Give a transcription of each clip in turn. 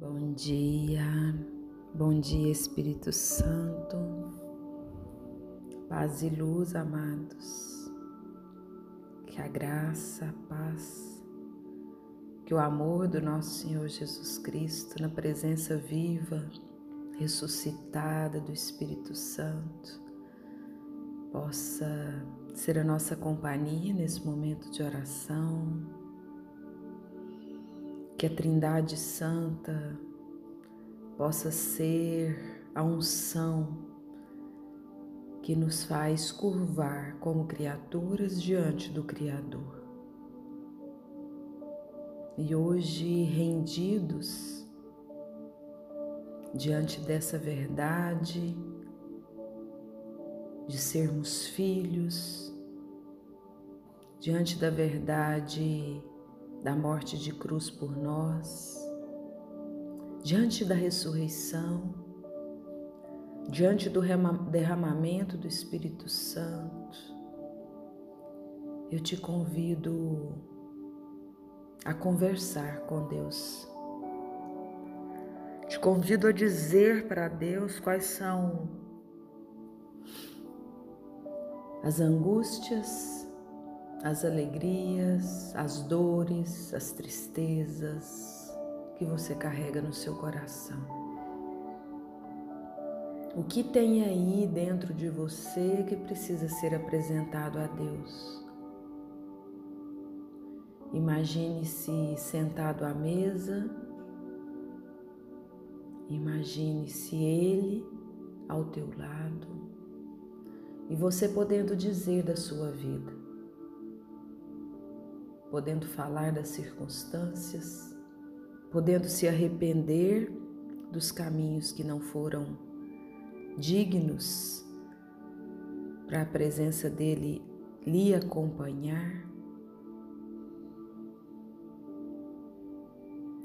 Bom dia, bom dia Espírito Santo, paz e luz, amados. Que a graça, a paz, que o amor do nosso Senhor Jesus Cristo, na presença viva, ressuscitada do Espírito Santo, possa ser a nossa companhia nesse momento de oração que a Trindade Santa possa ser a unção que nos faz curvar como criaturas diante do Criador. E hoje, rendidos diante dessa verdade, de sermos filhos, diante da verdade da morte de cruz por nós, diante da ressurreição, diante do derramamento do Espírito Santo, eu te convido a conversar com Deus. Te convido a dizer para Deus quais são as angústias, as alegrias, as dores, as tristezas que você carrega no seu coração. O que tem aí dentro de você que precisa ser apresentado a Deus? Imagine-se sentado à mesa, imagine-se Ele ao teu lado e você podendo dizer da sua vida podendo falar das circunstâncias, podendo se arrepender dos caminhos que não foram dignos para a presença dele lhe acompanhar.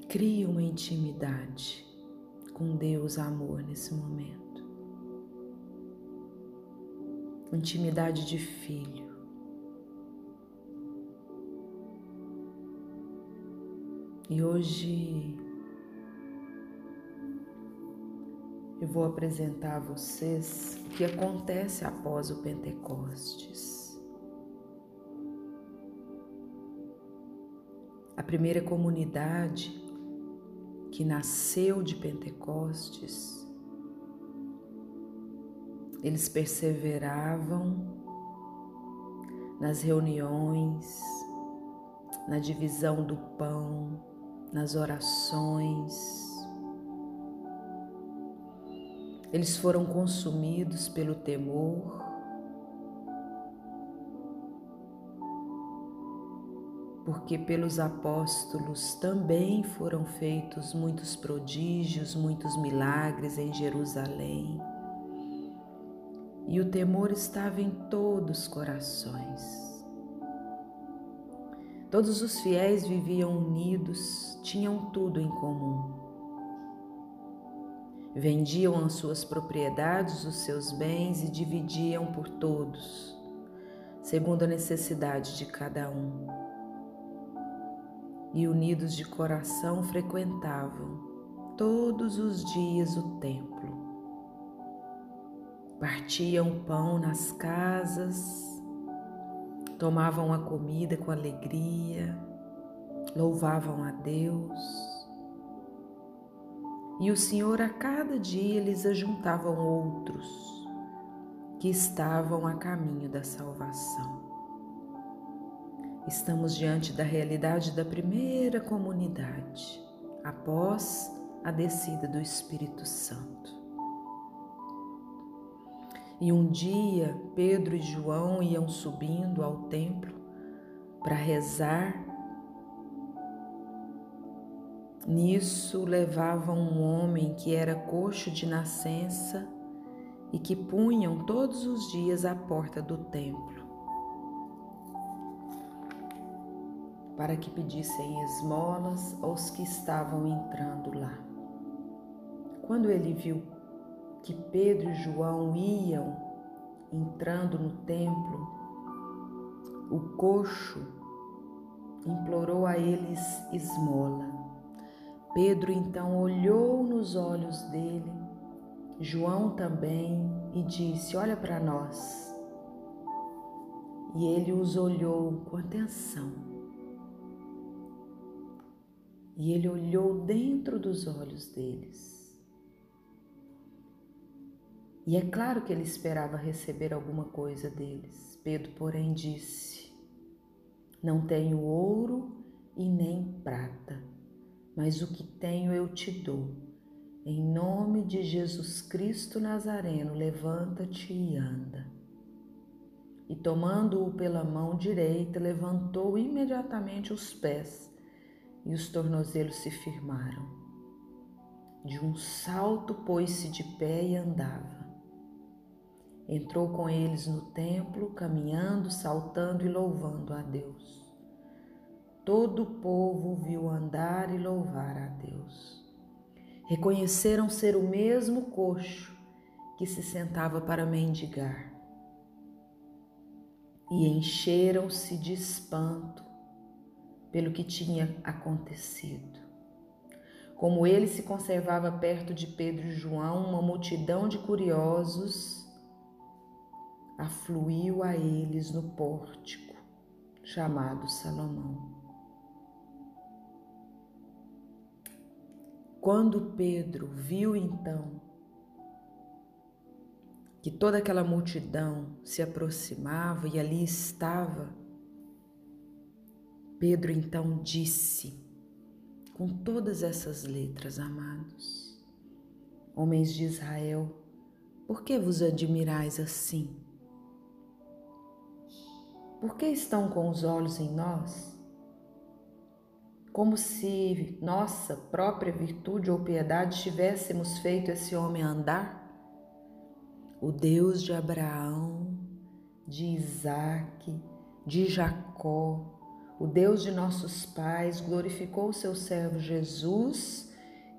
Crie uma intimidade com Deus amor nesse momento. Intimidade de filho. E hoje eu vou apresentar a vocês o que acontece após o Pentecostes. A primeira comunidade que nasceu de Pentecostes, eles perseveravam nas reuniões, na divisão do pão, nas orações. Eles foram consumidos pelo temor, porque pelos apóstolos também foram feitos muitos prodígios, muitos milagres em Jerusalém. E o temor estava em todos os corações. Todos os fiéis viviam unidos, tinham tudo em comum. Vendiam as suas propriedades, os seus bens e dividiam por todos, segundo a necessidade de cada um. E unidos de coração frequentavam todos os dias o templo. Partiam pão nas casas, tomavam a comida com alegria, louvavam a Deus. E o Senhor a cada dia lhes ajuntavam outros que estavam a caminho da salvação. Estamos diante da realidade da primeira comunidade, após a descida do Espírito Santo. E um dia Pedro e João iam subindo ao templo para rezar. Nisso levavam um homem que era coxo de nascença e que punham todos os dias à porta do templo para que pedissem esmolas aos que estavam entrando lá. Quando ele viu que Pedro e João iam entrando no templo, o coxo implorou a eles esmola. Pedro então olhou nos olhos dele, João também, e disse: Olha para nós. E ele os olhou com atenção. E ele olhou dentro dos olhos deles. E é claro que ele esperava receber alguma coisa deles. Pedro, porém, disse: Não tenho ouro e nem prata, mas o que tenho eu te dou. Em nome de Jesus Cristo Nazareno, levanta-te e anda. E tomando-o pela mão direita, levantou imediatamente os pés e os tornozelos se firmaram. De um salto pôs-se de pé e andava. Entrou com eles no templo, caminhando, saltando e louvando a Deus. Todo o povo viu andar e louvar a Deus. Reconheceram ser o mesmo coxo que se sentava para mendigar. E encheram-se de espanto pelo que tinha acontecido. Como ele se conservava perto de Pedro e João, uma multidão de curiosos afluiu a eles no pórtico chamado Salomão. Quando Pedro viu então que toda aquela multidão se aproximava e ali estava, Pedro então disse, com todas essas letras, amados, homens de Israel, por que vos admirais assim? Por que estão com os olhos em nós? Como se nossa própria virtude ou piedade tivéssemos feito esse homem andar? O Deus de Abraão, de Isaac, de Jacó, o Deus de nossos pais, glorificou o seu servo Jesus,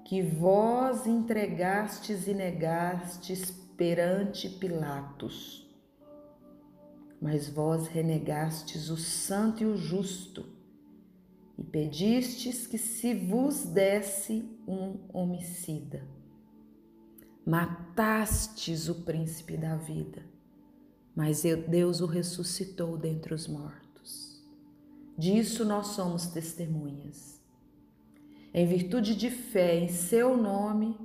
que vós entregastes e negastes perante Pilatos mas vós renegastes o santo e o justo, e pedistes que se vos desse um homicida. Matastes o príncipe da vida, mas Deus o ressuscitou dentre os mortos. Disso nós somos testemunhas. Em virtude de fé em seu nome,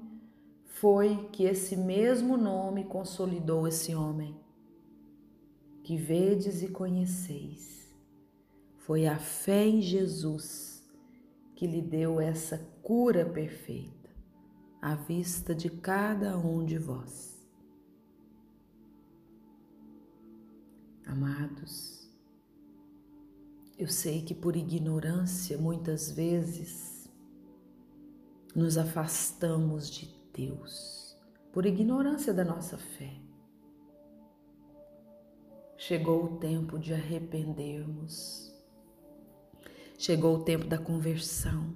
foi que esse mesmo nome consolidou esse homem que vedes e conheceis. Foi a fé em Jesus que lhe deu essa cura perfeita à vista de cada um de vós. Amados, eu sei que por ignorância muitas vezes nos afastamos de Deus, por ignorância da nossa fé. Chegou o tempo de arrependermos. Chegou o tempo da conversão.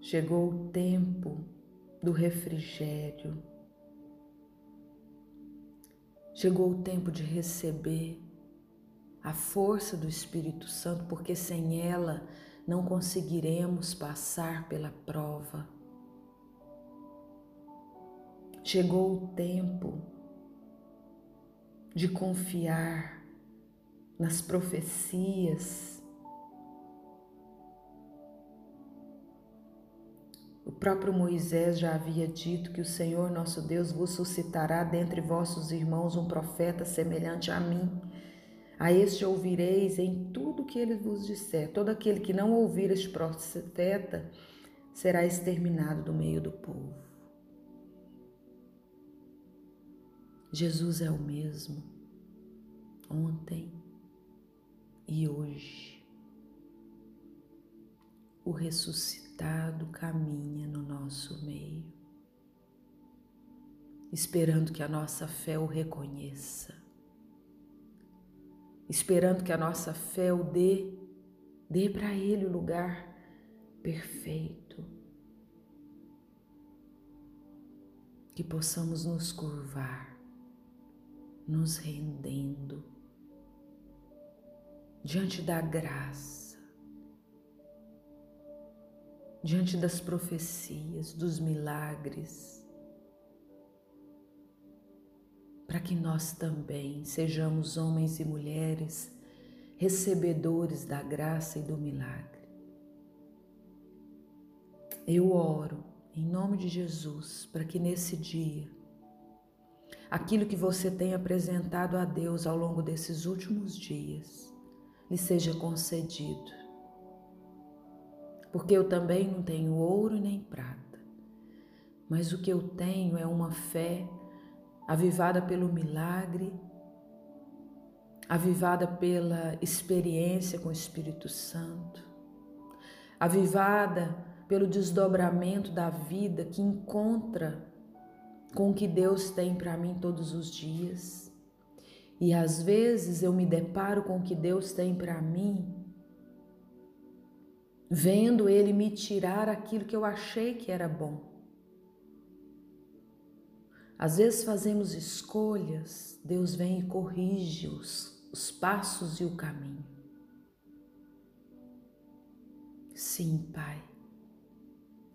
Chegou o tempo do refrigério. Chegou o tempo de receber a força do Espírito Santo, porque sem ela não conseguiremos passar pela prova. Chegou o tempo de confiar nas profecias. O próprio Moisés já havia dito que o Senhor nosso Deus vos suscitará dentre vossos irmãos um profeta semelhante a mim. A este ouvireis em tudo que ele vos disser. Todo aquele que não ouvir este profeta será exterminado do meio do povo. Jesus é o mesmo ontem e hoje. O ressuscitado caminha no nosso meio, esperando que a nossa fé o reconheça, esperando que a nossa fé o dê, dê para ele o lugar perfeito, que possamos nos curvar nos rendendo diante da graça, diante das profecias, dos milagres, para que nós também sejamos homens e mulheres recebedores da graça e do milagre. Eu oro em nome de Jesus para que nesse dia aquilo que você tem apresentado a Deus ao longo desses últimos dias lhe seja concedido. Porque eu também não tenho ouro nem prata, mas o que eu tenho é uma fé avivada pelo milagre, avivada pela experiência com o Espírito Santo, avivada pelo desdobramento da vida que encontra com o que Deus tem para mim todos os dias. E às vezes eu me deparo com o que Deus tem para mim, vendo Ele me tirar aquilo que eu achei que era bom. Às vezes fazemos escolhas, Deus vem e corrige os, os passos e o caminho. Sim, Pai,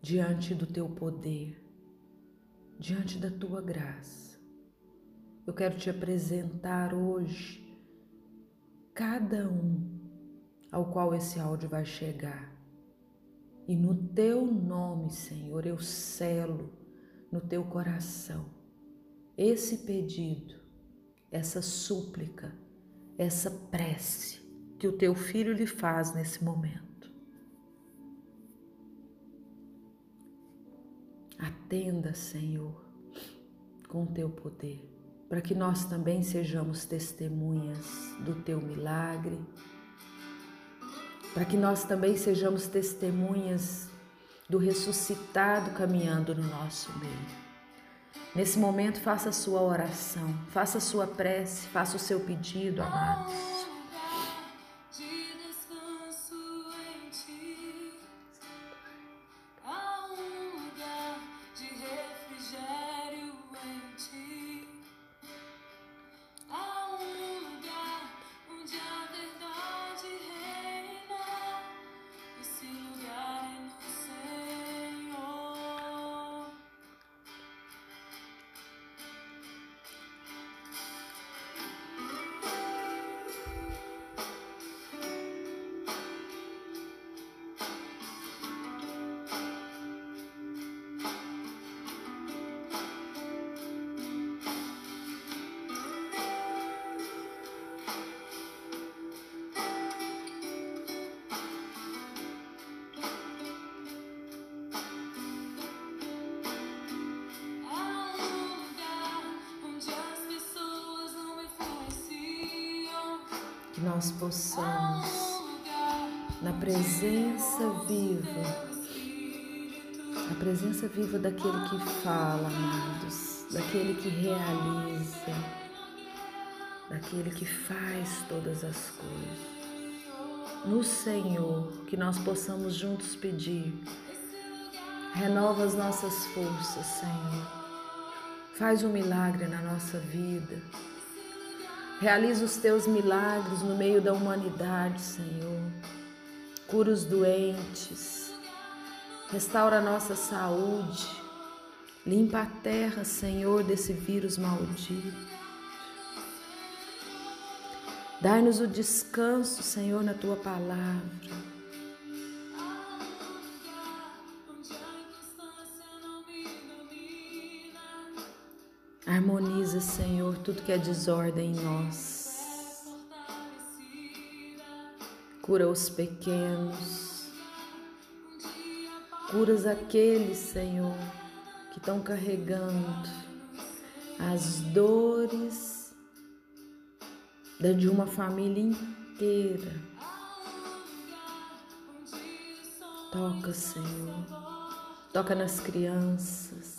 diante do teu poder, diante da tua graça. Eu quero te apresentar hoje cada um ao qual esse áudio vai chegar. E no teu nome, Senhor, eu selo no teu coração esse pedido, essa súplica, essa prece que o teu filho lhe faz nesse momento. Atenda, Senhor, com teu poder, para que nós também sejamos testemunhas do teu milagre, para que nós também sejamos testemunhas do ressuscitado caminhando no nosso meio. Nesse momento, faça a sua oração, faça a sua prece, faça o seu pedido, amados. Que nós possamos, na presença viva, a presença viva daquele que fala, amados, daquele que realiza, daquele que faz todas as coisas. No Senhor, que nós possamos juntos pedir, renova as nossas forças, Senhor. Faz um milagre na nossa vida. Realiza os teus milagres no meio da humanidade, Senhor. Cura os doentes. Restaura a nossa saúde. Limpa a terra, Senhor, desse vírus maldito. Dai-nos o descanso, Senhor, na tua palavra. Harmoniza, Senhor, tudo que é desordem em nós. Cura os pequenos. Curas aqueles, Senhor, que estão carregando as dores de uma família inteira. Toca, Senhor. Toca nas crianças.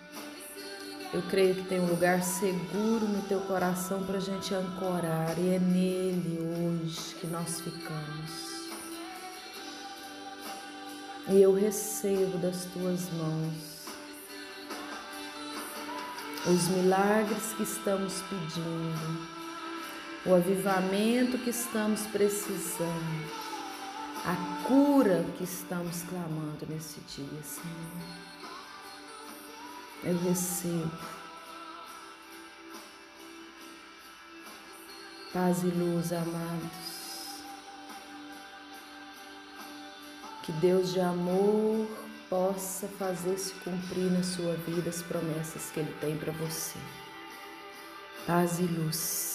Eu creio que tem um lugar seguro no teu coração para a gente ancorar, e é nele hoje que nós ficamos. E eu recebo das tuas mãos os milagres que estamos pedindo, o avivamento que estamos precisando, a cura que estamos clamando nesse dia, Senhor eu recebo paz e luz, amados. Que Deus de amor possa fazer se cumprir na sua vida as promessas que Ele tem para você. Paz e luz.